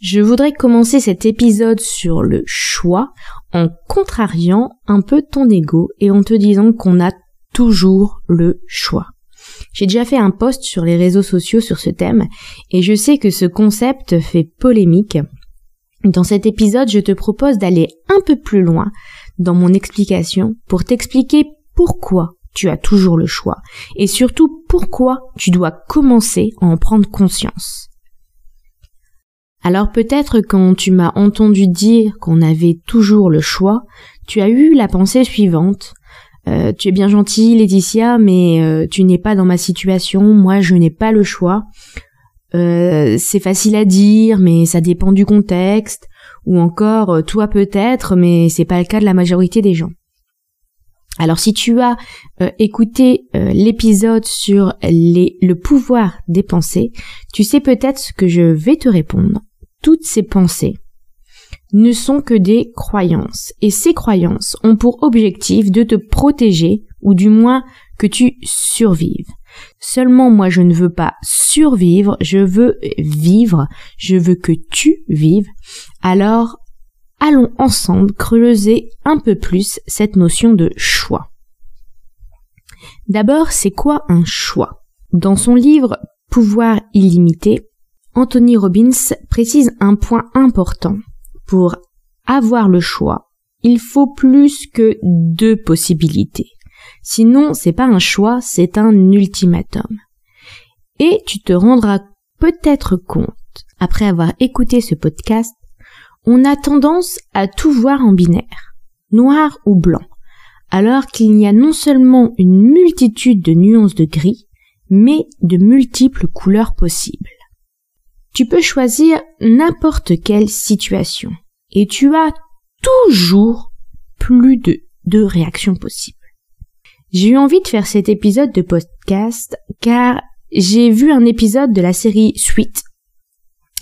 Je voudrais commencer cet épisode sur le choix en contrariant un peu ton ego et en te disant qu'on a toujours le choix. J'ai déjà fait un post sur les réseaux sociaux sur ce thème et je sais que ce concept fait polémique. Dans cet épisode, je te propose d'aller un peu plus loin dans mon explication pour t'expliquer pourquoi tu as toujours le choix et surtout pourquoi tu dois commencer à en prendre conscience. Alors peut-être quand tu m'as entendu dire qu'on avait toujours le choix, tu as eu la pensée suivante. Euh, tu es bien gentille Laetitia, mais euh, tu n'es pas dans ma situation, moi je n'ai pas le choix. Euh, c'est facile à dire, mais ça dépend du contexte. Ou encore, toi peut-être, mais c'est pas le cas de la majorité des gens. Alors si tu as écouté l'épisode sur les, le pouvoir des pensées, tu sais peut-être ce que je vais te répondre toutes ces pensées ne sont que des croyances, et ces croyances ont pour objectif de te protéger, ou du moins que tu survives. Seulement moi je ne veux pas survivre, je veux vivre, je veux que tu vives. Alors allons ensemble creuser un peu plus cette notion de choix. D'abord, c'est quoi un choix? Dans son livre Pouvoir illimité, Anthony Robbins précise un point important. Pour avoir le choix, il faut plus que deux possibilités. Sinon, c'est pas un choix, c'est un ultimatum. Et tu te rendras peut-être compte, après avoir écouté ce podcast, on a tendance à tout voir en binaire, noir ou blanc, alors qu'il y a non seulement une multitude de nuances de gris, mais de multiples couleurs possibles. Tu peux choisir n'importe quelle situation et tu as toujours plus de deux réactions possibles. J'ai eu envie de faire cet épisode de podcast car j'ai vu un épisode de la série Suite.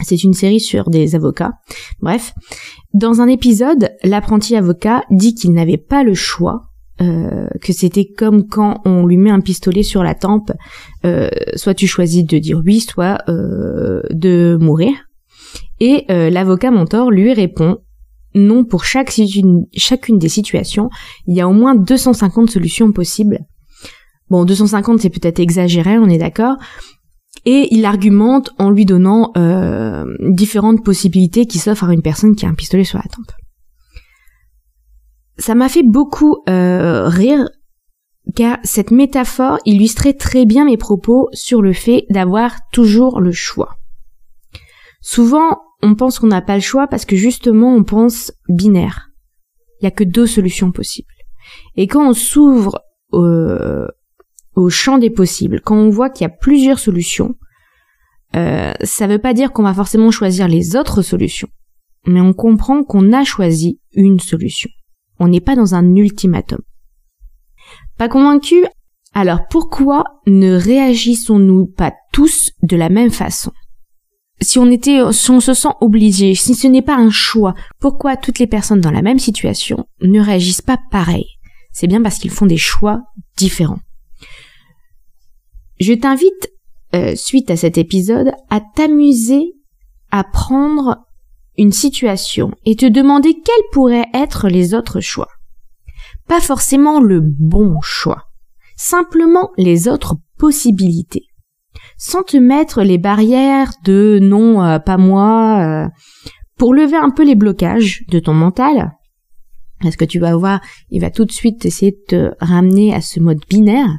C'est une série sur des avocats. Bref, dans un épisode, l'apprenti avocat dit qu'il n'avait pas le choix euh, que c'était comme quand on lui met un pistolet sur la tempe, euh, soit tu choisis de dire oui, soit euh, de mourir. Et l'avocat mentor lui répond non pour chaque, chacune des situations, il y a au moins 250 solutions possibles. Bon, 250 c'est peut-être exagéré, on est d'accord. Et il argumente en lui donnant différentes possibilités qui s'offrent à une personne qui a un pistolet sur la tempe ça m'a fait beaucoup euh, rire car cette métaphore illustrait très bien mes propos sur le fait d'avoir toujours le choix. Souvent, on pense qu'on n'a pas le choix parce que justement on pense binaire. Il n'y a que deux solutions possibles. Et quand on s'ouvre au, champ des possibles, quand on voit qu'il y a plusieurs solutions, euh, ça ne veut pas dire qu'on va forcément choisir les autres solutions, mais on comprend qu'on a choisi une solution. On n'est pas dans un ultimatum. Pas convaincu Alors pourquoi ne réagissons-nous pas tous de la même façon? Si on se sent obligé, si ce n'est pas un choix, pourquoi toutes les personnes dans la même situation ne réagissent pas pareil? C'est bien parce qu'ils font des choix différents. Je t'invite, euh, suite à cet épisode, à t'amuser à prendre une situation et te demander quels pourraient être les autres choix. Pas forcément le bon choix, simplement les autres possibilités. Sans te mettre les barrières de non, euh, pas moi, euh, pour lever un peu les blocages de ton mental. Parce que tu vas voir, il va tout de suite essayer de te ramener à ce mode binaire.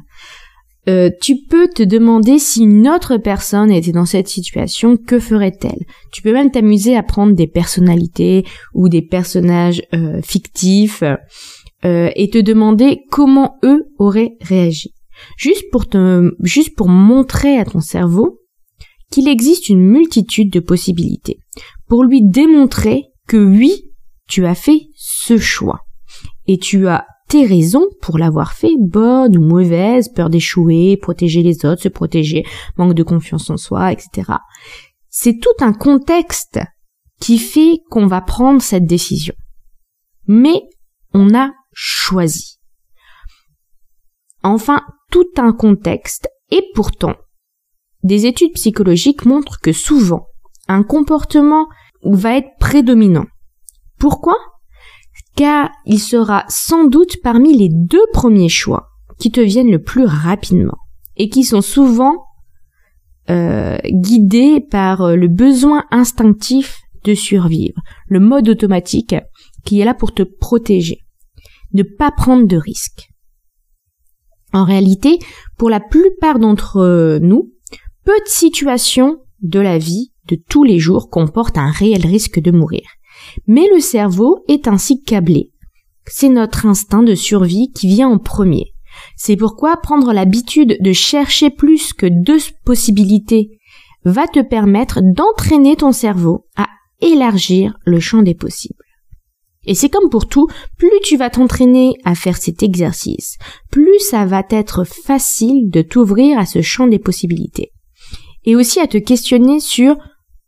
Euh, tu peux te demander si une autre personne était dans cette situation, que ferait-elle? Tu peux même t'amuser à prendre des personnalités ou des personnages euh, fictifs euh, et te demander comment eux auraient réagi. Juste pour te, juste pour montrer à ton cerveau qu'il existe une multitude de possibilités pour lui démontrer que oui, tu as fait ce choix. Et tu as tes raisons pour l'avoir fait, bonnes ou mauvaises, peur d'échouer, protéger les autres, se protéger, manque de confiance en soi, etc. C'est tout un contexte qui fait qu'on va prendre cette décision. Mais on a choisi. Enfin, tout un contexte et pourtant, des études psychologiques montrent que souvent, un comportement va être prédominant. Pourquoi? Car il sera sans doute parmi les deux premiers choix qui te viennent le plus rapidement et qui sont souvent euh, guidés par euh, le besoin instinctif de survivre, le mode automatique qui est là pour te protéger, ne pas prendre de risques. En réalité, pour la plupart d'entre nous, peu de situations de la vie de tous les jours comportent un réel risque de mourir. Mais le cerveau est ainsi câblé. C'est notre instinct de survie qui vient en premier. C'est pourquoi prendre l'habitude de chercher plus que deux possibilités va te permettre d'entraîner ton cerveau à élargir le champ des possibles. Et c'est comme pour tout, plus tu vas t'entraîner à faire cet exercice, plus ça va être facile de t'ouvrir à ce champ des possibilités. Et aussi à te questionner sur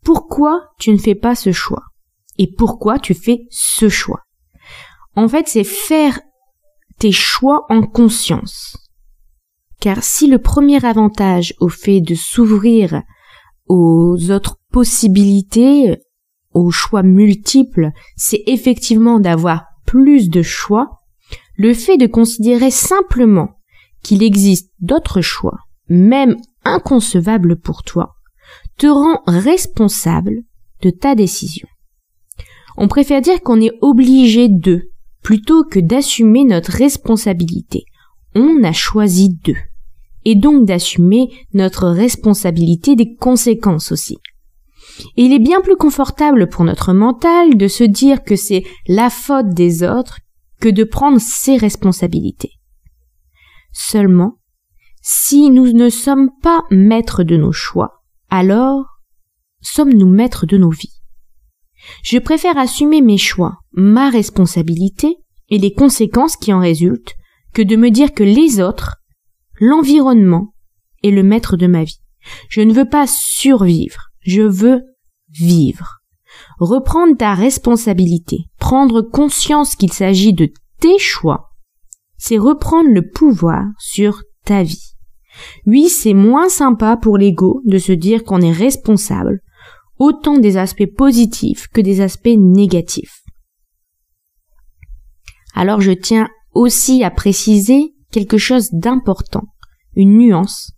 pourquoi tu ne fais pas ce choix. Et pourquoi tu fais ce choix. En fait, c'est faire tes choix en conscience. Car si le premier avantage au fait de s'ouvrir aux autres possibilités, aux choix multiples, c'est effectivement d'avoir plus de choix, le fait de considérer simplement qu'il existe d'autres choix, même inconcevables pour toi, te rend responsable de ta décision. On préfère dire qu'on est obligé de, plutôt que d'assumer notre responsabilité. On a choisi d'eux. Et donc d'assumer notre responsabilité des conséquences aussi. Et il est bien plus confortable pour notre mental de se dire que c'est la faute des autres que de prendre ses responsabilités. Seulement, si nous ne sommes pas maîtres de nos choix, alors sommes-nous maîtres de nos vies? Je préfère assumer mes choix, ma responsabilité et les conséquences qui en résultent que de me dire que les autres, l'environnement, est le maître de ma vie. Je ne veux pas survivre, je veux vivre. Reprendre ta responsabilité, prendre conscience qu'il s'agit de tes choix, c'est reprendre le pouvoir sur ta vie. Oui, c'est moins sympa pour l'ego de se dire qu'on est responsable, autant des aspects positifs que des aspects négatifs. Alors je tiens aussi à préciser quelque chose d'important, une nuance.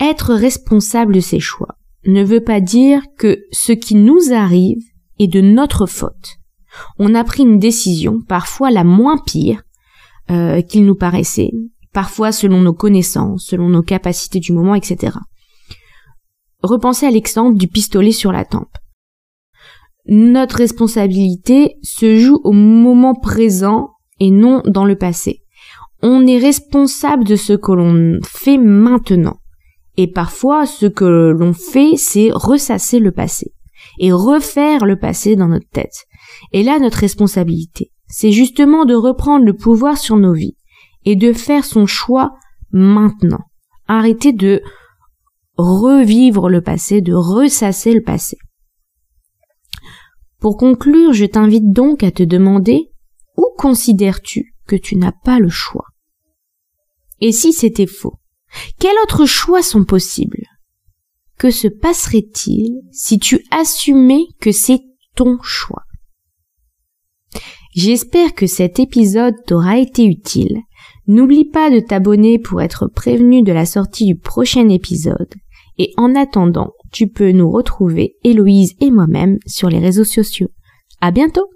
Être responsable de ses choix ne veut pas dire que ce qui nous arrive est de notre faute. On a pris une décision, parfois la moins pire euh, qu'il nous paraissait, parfois selon nos connaissances, selon nos capacités du moment, etc. Repensez à l'exemple du pistolet sur la tempe. Notre responsabilité se joue au moment présent et non dans le passé. On est responsable de ce que l'on fait maintenant. Et parfois, ce que l'on fait, c'est ressasser le passé et refaire le passé dans notre tête. Et là, notre responsabilité, c'est justement de reprendre le pouvoir sur nos vies et de faire son choix maintenant. Arrêter de revivre le passé, de ressasser le passé. Pour conclure, je t'invite donc à te demander où considères-tu que tu n'as pas le choix? Et si c'était faux Quels autres choix sont possibles? Que se passerait-il si tu assumais que c'est ton choix? J'espère que cet épisode t'aura été utile. N'oublie pas de t'abonner pour être prévenu de la sortie du prochain épisode. Et en attendant, tu peux nous retrouver, Héloïse et moi-même, sur les réseaux sociaux. À bientôt!